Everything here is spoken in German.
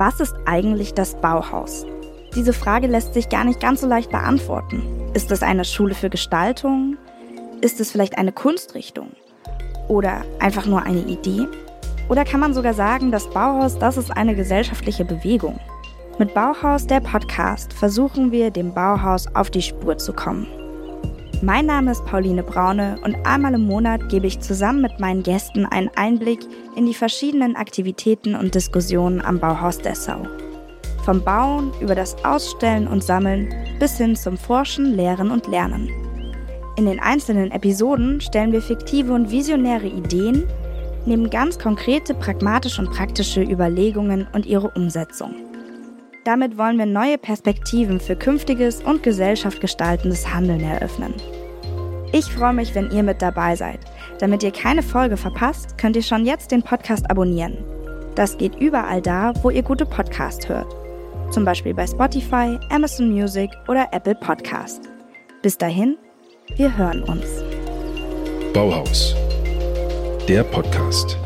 Was ist eigentlich das Bauhaus? Diese Frage lässt sich gar nicht ganz so leicht beantworten. Ist es eine Schule für Gestaltung? Ist es vielleicht eine Kunstrichtung? Oder einfach nur eine Idee? Oder kann man sogar sagen, das Bauhaus, das ist eine gesellschaftliche Bewegung? Mit Bauhaus, der Podcast, versuchen wir, dem Bauhaus auf die Spur zu kommen. Mein Name ist Pauline Braune und einmal im Monat gebe ich zusammen mit meinen Gästen einen Einblick in die verschiedenen Aktivitäten und Diskussionen am Bauhaus Dessau. Vom Bauen über das Ausstellen und Sammeln bis hin zum Forschen, Lehren und Lernen. In den einzelnen Episoden stellen wir fiktive und visionäre Ideen, neben ganz konkrete pragmatische und praktische Überlegungen und ihre Umsetzung. Damit wollen wir neue Perspektiven für künftiges und gesellschaftgestaltendes Handeln eröffnen. Ich freue mich, wenn ihr mit dabei seid. Damit ihr keine Folge verpasst, könnt ihr schon jetzt den Podcast abonnieren. Das geht überall da, wo ihr gute Podcasts hört. Zum Beispiel bei Spotify, Amazon Music oder Apple Podcast. Bis dahin, wir hören uns. Bauhaus. Der Podcast.